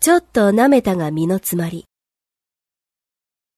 ちょっと舐めたが身の詰まり。